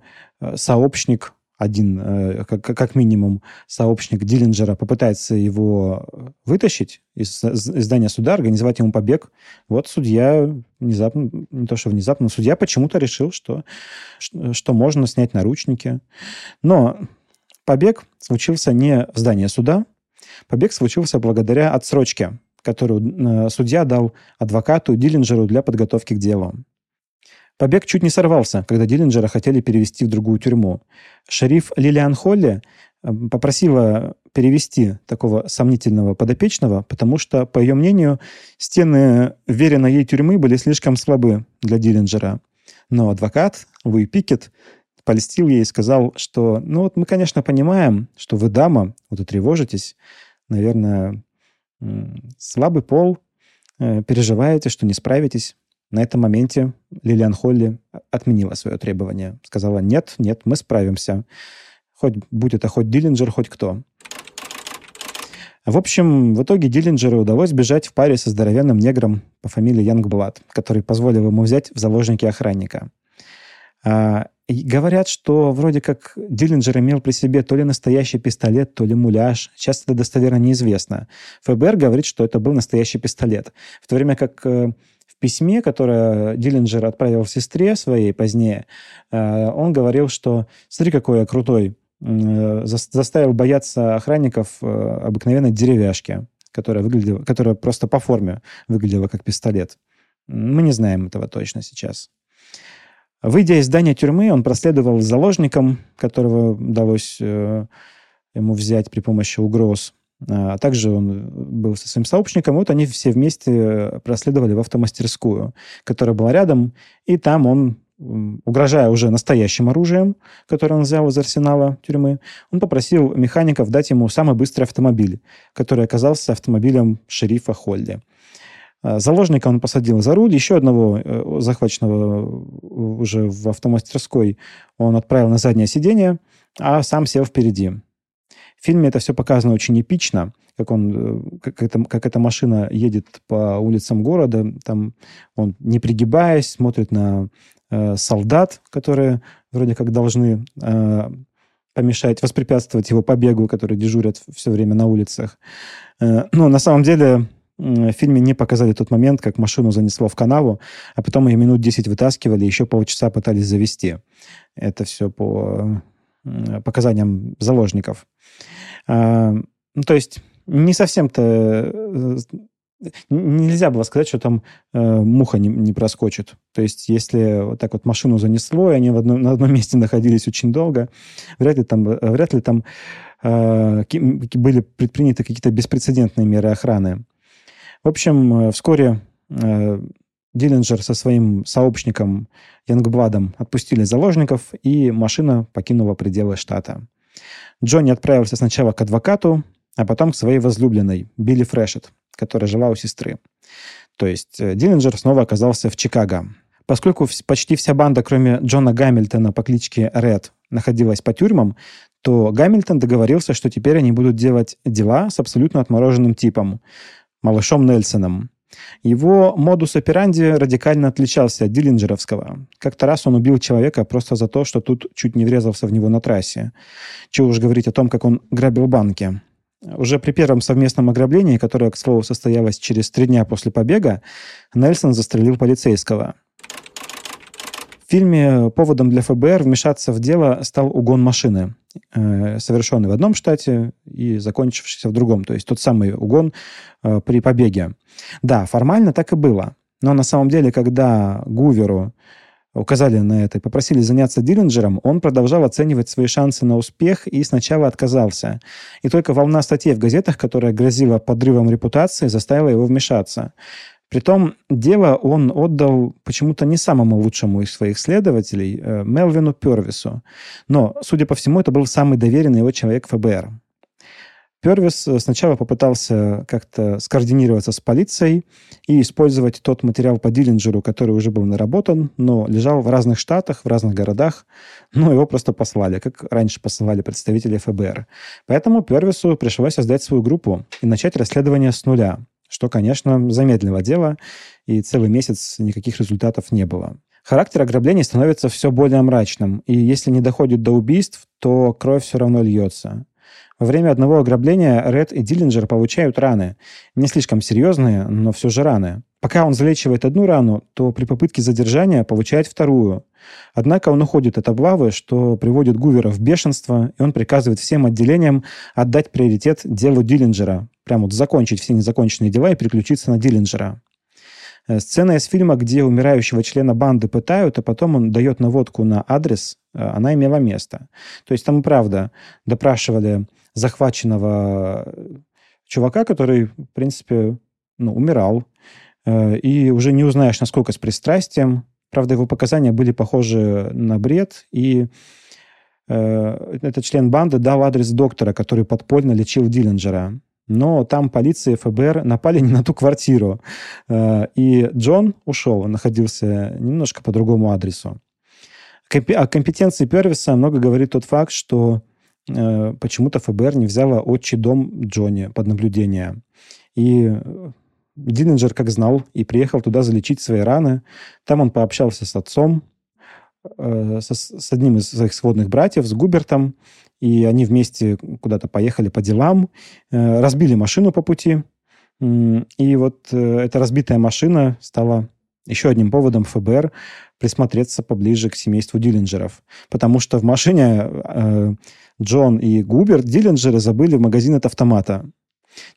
сообщник один, э, как, минимум, сообщник Диллинджера попытается его вытащить из, из здания суда, организовать ему побег. Вот судья внезапно, не то что внезапно, но судья почему-то решил, что, что можно снять наручники. Но побег случился не в здании суда, побег случился благодаря отсрочке, которую э, судья дал адвокату Диллинджеру для подготовки к делу. Побег чуть не сорвался, когда Диллинджера хотели перевести в другую тюрьму. Шериф Лилиан Холли э, попросила перевести такого сомнительного подопечного, потому что, по ее мнению, стены веренной ей тюрьмы были слишком слабы для Диллинджера. Но адвокат Луи Пикет польстил ей и сказал, что, ну вот мы, конечно, понимаем, что вы дама, вот и тревожитесь, наверное, слабый пол, э, переживаете, что не справитесь. На этом моменте Лилиан Холли отменила свое требование. Сказала, нет, нет, мы справимся. Хоть будь это хоть Диллинджер, хоть кто. В общем, в итоге Диллинджеру удалось бежать в паре со здоровенным негром по фамилии Янгблад, который позволил ему взять в заложники охранника. А, говорят, что вроде как Диллинджер имел при себе то ли настоящий пистолет, то ли муляж. Сейчас это достоверно неизвестно. ФБР говорит, что это был настоящий пистолет. В то время как э, письме, которое Диллинджер отправил сестре своей позднее, э, он говорил, что смотри, какой я крутой, э, заставил бояться охранников э, обыкновенной деревяшки, которая, выглядела, которая просто по форме выглядела как пистолет. Мы не знаем этого точно сейчас. Выйдя из здания тюрьмы, он проследовал заложником, которого удалось ему взять при помощи угроз. А также он был со своим сообщником. Вот они все вместе проследовали в автомастерскую, которая была рядом. И там он, угрожая уже настоящим оружием, которое он взял из арсенала тюрьмы, он попросил механиков дать ему самый быстрый автомобиль, который оказался автомобилем шерифа Холли. А заложника он посадил за руль. Еще одного э, захваченного уже в автомастерской он отправил на заднее сиденье, а сам сел впереди. В фильме это все показано очень эпично, как, он, э, как, это, как эта машина едет по улицам города, там он, не пригибаясь, смотрит на э, солдат, которые вроде как должны э, помешать, воспрепятствовать его побегу, которые дежурят все время на улицах. Э, но на самом деле в фильме не показали тот момент, как машину занесло в канаву, а потом ее минут 10 вытаскивали, еще полчаса пытались завести. Это все по показаниям заложников. А, ну, то есть не совсем-то э, нельзя было сказать, что там э, муха не, не проскочит. То есть, если вот так вот машину занесло, и они в одном, на одном месте находились очень долго, вряд ли там, вряд ли там э, были предприняты какие-то беспрецедентные меры охраны. В общем, э, вскоре э, Диллинджер со своим сообщником Янгбладом отпустили заложников, и машина покинула пределы штата. Джонни отправился сначала к адвокату, а потом к своей возлюбленной, Билли Фрешет, которая жила у сестры. То есть э, Диллинджер снова оказался в Чикаго. Поскольку почти вся банда, кроме Джона Гамильтона по кличке Ред, находилась по тюрьмам, то Гамильтон договорился, что теперь они будут делать дела с абсолютно отмороженным типом, малышом Нельсоном. Его модус операнди радикально отличался от Диллинджеровского. Как-то раз он убил человека просто за то, что тут чуть не врезался в него на трассе. Чего уж говорить о том, как он грабил банки. Уже при первом совместном ограблении, которое, к слову, состоялось через три дня после побега, Нельсон застрелил полицейского. В фильме поводом для ФБР вмешаться в дело стал угон машины. Э, совершенный в одном штате и закончившийся в другом. То есть тот самый угон э, при побеге. Да, формально так и было. Но на самом деле, когда Гуверу указали на это и попросили заняться Диллинджером, он продолжал оценивать свои шансы на успех и сначала отказался. И только волна статей в газетах, которая грозила подрывом репутации, заставила его вмешаться. Притом дело он отдал почему-то не самому лучшему из своих следователей, э, Мелвину Первису. Но, судя по всему, это был самый доверенный его человек ФБР. Первис э, сначала попытался как-то скоординироваться с полицией и использовать тот материал по Диллинджеру, который уже был наработан, но лежал в разных штатах, в разных городах, но его просто послали, как раньше посылали представители ФБР. Поэтому Первису пришлось создать свою группу и начать расследование с нуля что, конечно, замедлило дело, и целый месяц никаких результатов не было. Характер ограблений становится все более мрачным, и если не доходит до убийств, то кровь все равно льется. Во время одного ограбления Ред и Диллинджер получают раны. Не слишком серьезные, но все же раны. Пока он залечивает одну рану, то при попытке задержания получает вторую. Однако он уходит от облавы, что приводит Гувера в бешенство, и он приказывает всем отделениям отдать приоритет делу Диллинджера, прям вот закончить все незаконченные дела и переключиться на Диллинджера. Э, сцена из фильма, где умирающего члена банды пытают, а потом он дает наводку на адрес, э, она имела место. То есть там, правда, допрашивали захваченного чувака, который, в принципе, ну, умирал, э, и уже не узнаешь, насколько с пристрастием. Правда, его показания были похожи на бред, и этот член банды дал адрес доктора, который подпольно лечил Диллинджера но там полиция и ФБР напали не на ту квартиру. Э, и Джон ушел, находился немножко по другому адресу. О компетенции Первиса много говорит тот факт, что э, почему-то ФБР не взяло отчий дом Джонни под наблюдение. И Диллинджер как знал и приехал туда залечить свои раны. Там он пообщался с отцом, э, с одним из своих сводных братьев, с Губертом, и они вместе куда-то поехали по делам, э, разбили машину по пути, и вот э, эта разбитая машина стала еще одним поводом ФБР присмотреться поближе к семейству Диллинджеров. Потому что в машине э, Джон и Губерт Диллинджеры забыли в магазин от автомата.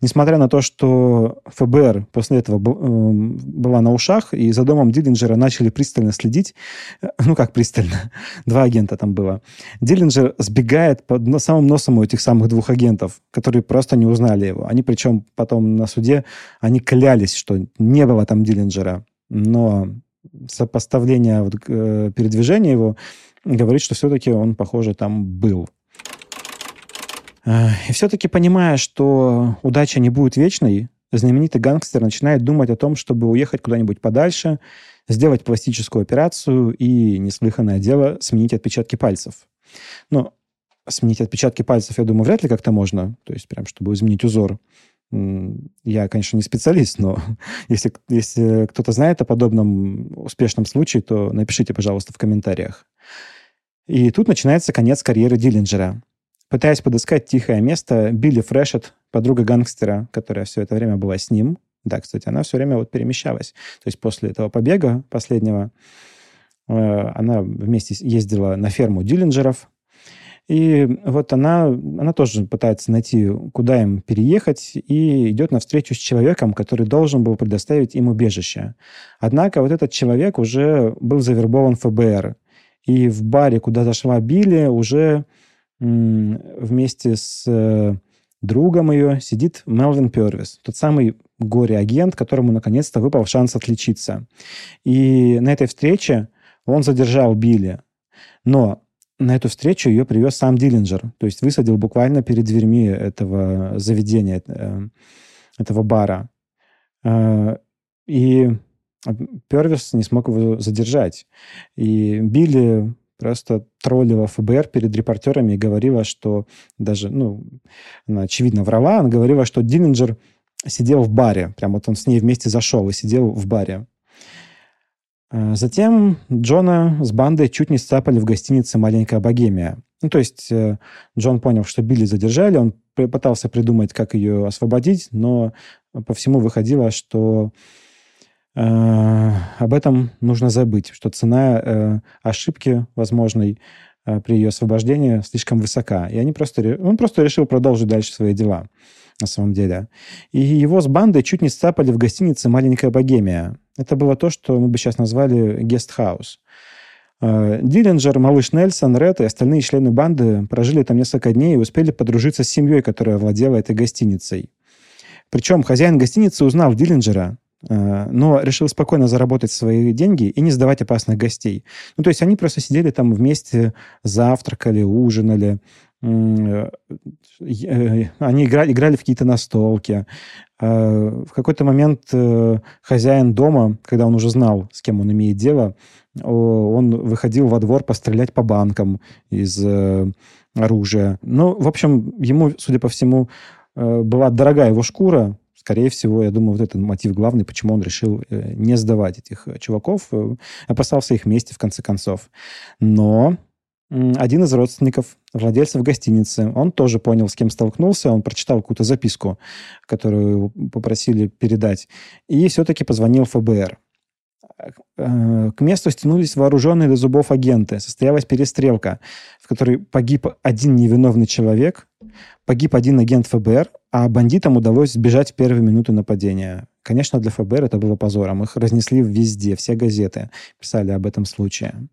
Несмотря на то, что ФБР после этого эм, была на ушах, и за домом Диллинджера начали пристально следить, э, ну как пристально, два агента там было, Диллинджер сбегает под самым носом у этих самых двух агентов, которые просто не узнали его. Они причем потом на суде, они клялись, что не было там Диллинджера, но сопоставление вот, э, передвижения его говорит, что все-таки он, похоже, там был. И все-таки понимая, что удача не будет вечной, знаменитый гангстер начинает думать о том, чтобы уехать куда-нибудь подальше, сделать пластическую операцию и, неслыханное дело, сменить отпечатки пальцев. Но сменить отпечатки пальцев, я думаю, вряд ли как-то можно, то есть прям, чтобы изменить узор. Я, конечно, не специалист, но если, если кто-то знает о подобном успешном случае, то напишите, пожалуйста, в комментариях. И тут начинается конец карьеры Диллинджера. Пытаясь подыскать тихое место, Билли Фрешет, подруга гангстера, которая все это время была с ним, да, кстати, она все время вот перемещалась. То есть после этого побега последнего э, она вместе ездила на ферму Диллинджеров, и вот она, она тоже пытается найти, куда им переехать, и идет навстречу с человеком, который должен был предоставить им убежище. Однако вот этот человек уже был завербован ФБР. И в баре, куда зашла Билли, уже вместе с э, другом ее сидит Мелвин Первис, тот самый горе-агент, которому наконец-то выпал шанс отличиться. И на этой встрече он задержал Билли. Но на эту встречу ее привез сам Диллинджер, то есть высадил буквально перед дверьми этого заведения, э, этого бара. Э, и Первис не смог его задержать. И Билли просто троллила ФБР перед репортерами и говорила, что даже, ну, она очевидно врала, она говорила, что Диллинджер сидел в баре, прям вот он с ней вместе зашел и сидел в баре. А затем Джона с бандой чуть не сцапали в гостинице «Маленькая богемия». Ну, то есть э, Джон понял, что Билли задержали, он пытался придумать, как ее освободить, но по всему выходило, что об этом нужно забыть, что цена э, ошибки возможной э, при ее освобождении слишком высока. И они просто, он просто решил продолжить дальше свои дела на самом деле. И его с бандой чуть не сцапали в гостинице «Маленькая богемия». Это было то, что мы бы сейчас назвали гестхаус. Э, Диллинджер, малыш Нельсон, Ред и остальные члены банды прожили там несколько дней и успели подружиться с семьей, которая владела этой гостиницей. Причем хозяин гостиницы узнал Диллинджера, э, но решил спокойно заработать свои деньги и не сдавать опасных гостей. Ну, то есть они просто сидели там вместе, завтракали, ужинали, э, они играли, играли в какие-то настолки. В какой-то момент хозяин дома, когда он уже знал, с кем он имеет дело, он выходил во двор пострелять по банкам из э, оружия. Ну, в общем, ему, судя по всему, э, была дорогая его шкура. Скорее всего, я думаю, вот этот мотив главный, почему он решил э, не сдавать этих чуваков. Опасался их мести, в конце концов. Но один из родственников владельцев гостиницы, он тоже понял, с кем столкнулся, он прочитал какую-то записку, которую попросили передать, и все-таки позвонил ФБР. Э, к месту стянулись вооруженные до зубов агенты. Состоялась перестрелка, в которой погиб один невиновный человек, погиб один агент ФБР, а бандитам удалось сбежать в первые минуты нападения. Конечно, для ФБР это было позором. Их разнесли везде, все газеты писали об этом случае.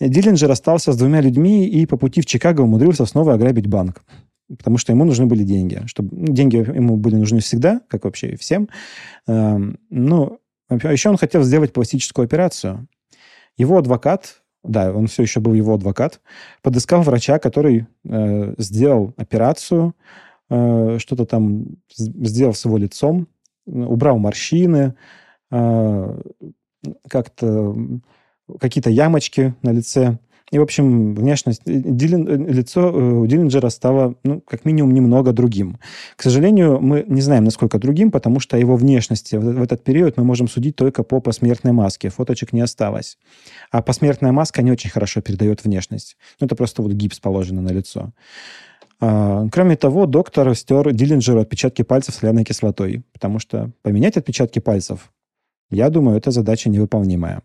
Диллинджер остался с двумя людьми и по пути в Чикаго умудрился снова ограбить банк. Потому что ему нужны были деньги. Чтобы, деньги ему были нужны всегда, как вообще всем. Эм, ну, а еще он хотел сделать пластическую операцию. Его адвокат, да, он все еще был его адвокат, подыскал врача, который э, сделал операцию, что-то там сделал с его лицом, убрал морщины, э, как-то какие-то ямочки на лице. И, в общем, внешность, э, Дилин, э, лицо э, у Диллинджера стало, ну, как минимум, немного другим. К сожалению, мы не знаем, насколько другим, потому что его внешности в этот период мы можем судить только по посмертной маске. Фоточек не осталось. А посмертная маска не очень хорошо передает внешность. Ну, это просто вот гипс положено на лицо. А, кроме того, доктор стер Диллинджеру отпечатки пальцев соляной кислотой, потому что поменять отпечатки пальцев, я думаю, это задача невыполнимая.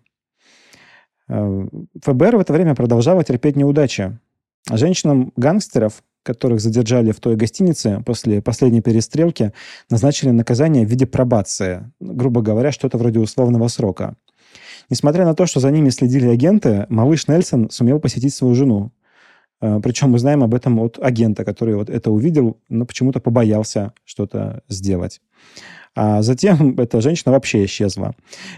Э, ФБР в это время продолжало терпеть неудачи. Женщинам-гангстеров, которых задержали в той гостинице после последней перестрелки, назначили наказание в виде пробации, грубо говоря, что-то вроде условного срока. Несмотря на то, что за ними следили агенты, малыш Нельсон сумел посетить свою жену. Э, Причем мы знаем об этом от агента, который вот это увидел, но почему-то побоялся что-то сделать. А затем эта женщина вообще исчезла.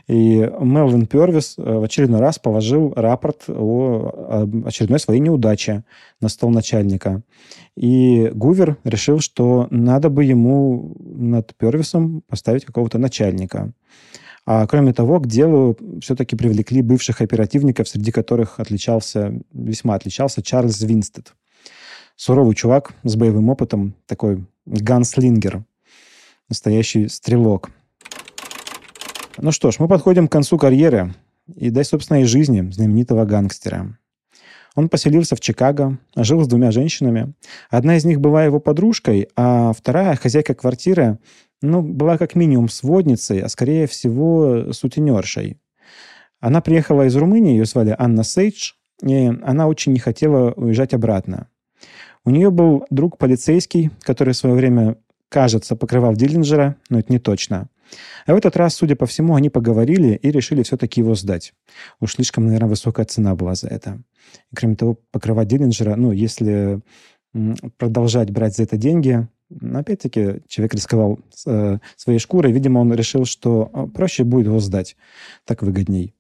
И Мелвин Первис э, в очередной раз положил рапорт о очередной своей неудаче на стол начальника. И Гувер решил, что надо бы ему над Первисом поставить какого-то начальника. А кроме того, к делу все-таки привлекли бывших оперативников, среди которых отличался, весьма отличался Чарльз Винстед. Суровый чувак с боевым опытом, такой ганслингер – настоящий стрелок. Ну что ж, мы подходим к концу карьеры и, да, собственно, и жизни знаменитого гангстера. Он поселился в Чикаго, жил с двумя женщинами. Одна из них была его подружкой, а вторая, хозяйка квартиры, ну, была как минимум сводницей, а скорее всего сутенершей. Она приехала из Румынии, ее звали Анна Сейдж, и она очень не хотела уезжать обратно. У нее был друг полицейский, который в свое время кажется, покрывал Диллинджера, но это не точно. А в этот раз, судя по всему, они поговорили и решили все-таки его сдать. Уж слишком, наверное, высокая цена была за это. И, кроме того, покрывать Диллинджера, ну, если продолжать брать за это деньги, опять-таки, человек рисковал э, своей шкурой. Видимо, он решил, что э, проще будет его сдать. Так выгодней.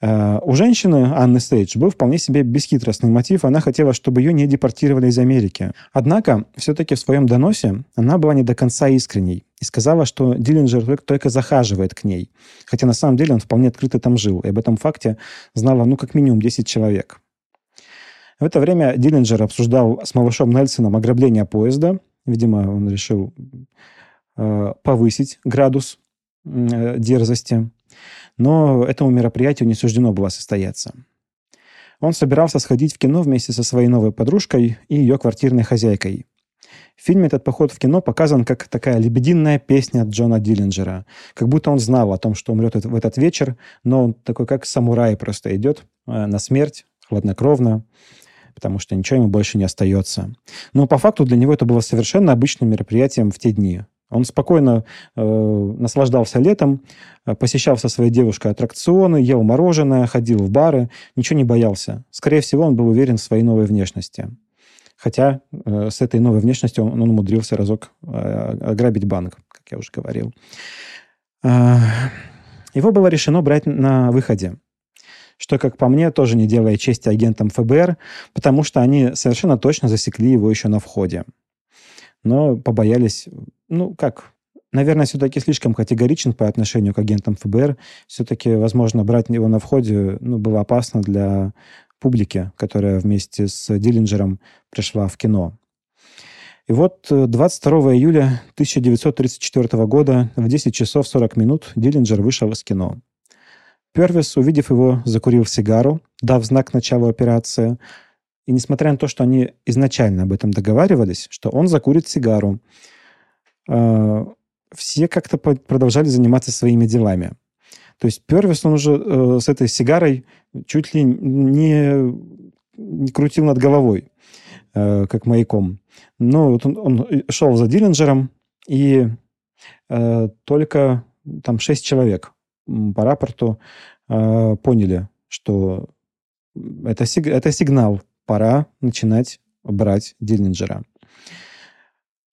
Э, у женщины, Анны Стейдж, был вполне себе бесхитростный мотив. Она хотела, чтобы ее не депортировали из Америки. Однако, все-таки в своем доносе она была не до конца искренней и сказала, что Диллинджер только захаживает к ней. Хотя на самом деле он вполне открыто там жил. И об этом факте знала, ну, как минимум 10 человек. В это время Диллинджер обсуждал с малышом Нельсоном ограбление поезда. Видимо, он решил э, повысить градус э, дерзости но этому мероприятию не суждено было состояться. Он собирался сходить в кино вместе со своей новой подружкой и ее квартирной хозяйкой. В фильме этот поход в кино показан как такая лебединая песня Джона Диллинджера. Как будто он знал о том, что умрет в этот вечер, но он такой как самурай просто идет э, на смерть хладнокровно, потому что ничего ему больше не остается. Но по факту для него это было совершенно обычным мероприятием в те дни. Он спокойно э, наслаждался летом, э, посещал со своей девушкой аттракционы, ел мороженое, ходил в бары, ничего не боялся. Скорее всего, он был уверен в своей новой внешности. Хотя э, с этой новой внешностью он, он умудрился разок э, ограбить банк, как я уже говорил. Э, его было решено брать на выходе что, как по мне, тоже не делает чести агентам ФБР, потому что они совершенно точно засекли его еще на входе. Но побоялись, ну, как, наверное, все-таки слишком категоричен по отношению к агентам ФБР. Все-таки, возможно, брать его на входе ну, было опасно для публики, которая вместе с Диллинджером пришла в кино. И вот 22 э, июля 1934 года в 10 часов 40 минут Диллинджер вышел из кино. Первис, увидев его, закурил сигару, дав знак начала операции. И несмотря на то, что они изначально об этом договаривались, что он закурит сигару, э, все как-то продолжали заниматься своими делами. То есть Первис, он уже э, с этой сигарой чуть ли не, не крутил над головой, э, как маяком. Но вот он, он шел за Диллинджером, и только там шесть человек по рапорту э, поняли, что это, сиг, это сигнал, пора начинать брать Диллинджера.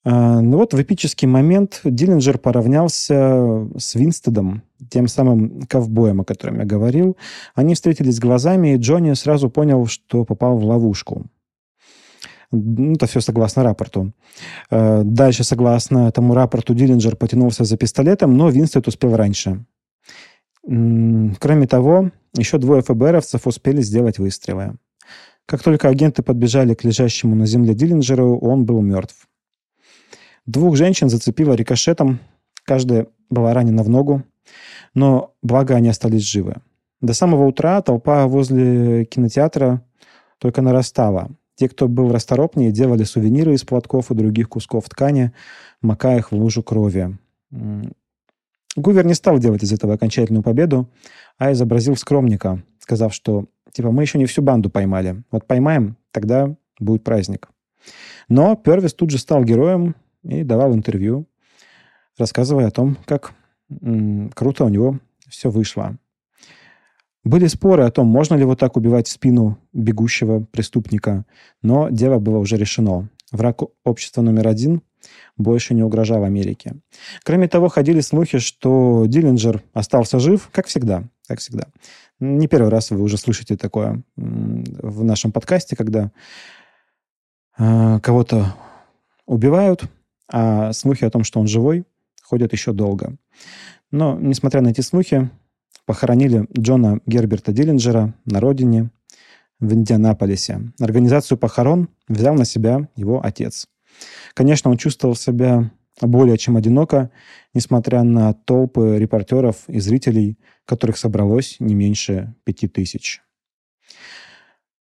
Э, ну вот в эпический момент Диллинджер поравнялся с Винстедом, тем самым ковбоем, о котором я говорил. Они встретились глазами, и Джонни сразу понял, что попал в ловушку. Ну, это все согласно рапорту. Э, дальше, согласно этому рапорту, Диллинджер потянулся за пистолетом, но Винстед успел раньше. Кроме того, еще двое ФБРовцев успели сделать выстрелы. Как только агенты подбежали к лежащему на земле Диллинджеру, он был мертв. Двух женщин зацепило рикошетом, каждая была ранена в ногу, но благо они остались живы. До самого утра толпа возле кинотеатра только нарастала. Те, кто был расторопнее, делали сувениры из платков и других кусков ткани, макая их в лужу крови. Гувер не стал делать из этого окончательную победу, а изобразил скромника, сказав, что типа мы еще не всю банду поймали. Вот поймаем, тогда будет праздник. Но Первис тут же стал героем и давал интервью, рассказывая о том, как м- круто у него все вышло. Были споры о том, можно ли вот так убивать спину бегущего преступника, но дело было уже решено. Враг общества номер один больше не угрожал Америке. Кроме того, ходили слухи, что Диллинджер остался жив, как всегда, как всегда. Не первый раз вы уже слышите такое в нашем подкасте, когда э, кого-то убивают, а слухи о том, что он живой, ходят еще долго. Но, несмотря на эти слухи, похоронили Джона Герберта Диллинджера на родине в Индианаполисе. Организацию похорон взял на себя его отец – Конечно, он чувствовал себя более чем одиноко, несмотря на толпы репортеров и зрителей, которых собралось не меньше пяти тысяч.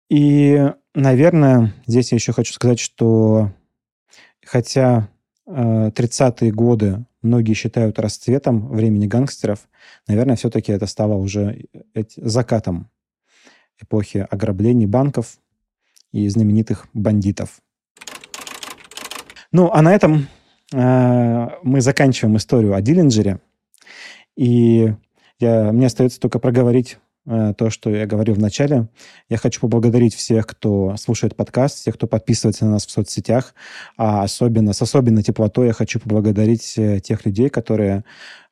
И, наверное, здесь я еще хочу сказать, что хотя э, 30-е годы многие считают расцветом времени гангстеров, наверное, все-таки это стало уже закатом эпохи ограблений банков и знаменитых бандитов. Ну, а на этом э, мы заканчиваем историю о Диллинджере. И я, мне остается только проговорить э, то, что я говорил в начале. Я хочу поблагодарить всех, кто слушает подкаст, всех, кто подписывается на нас в соцсетях. А особенно, с особенной теплотой я хочу поблагодарить э, тех людей, которые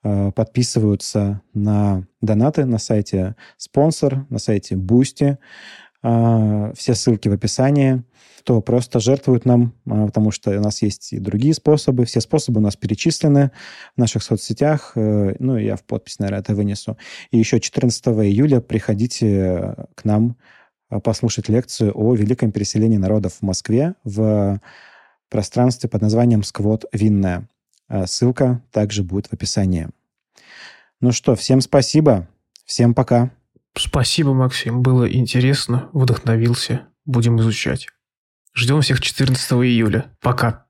э, подписываются на донаты на сайте спонсор, на сайте. Э, все ссылки в описании кто просто жертвует нам, а, потому что у нас есть и другие способы. Все способы у нас перечислены в наших соцсетях. Э, ну, я в подпись, наверное, это вынесу. И еще 14 июля приходите к нам а, послушать лекцию о великом переселении народов в Москве в пространстве под названием «Сквот Винная». А, ссылка также будет в описании. Ну что, всем спасибо. Всем пока. Спасибо, Максим. Было интересно. Вдохновился. Будем изучать. Ждем всех 14 июля. Пока.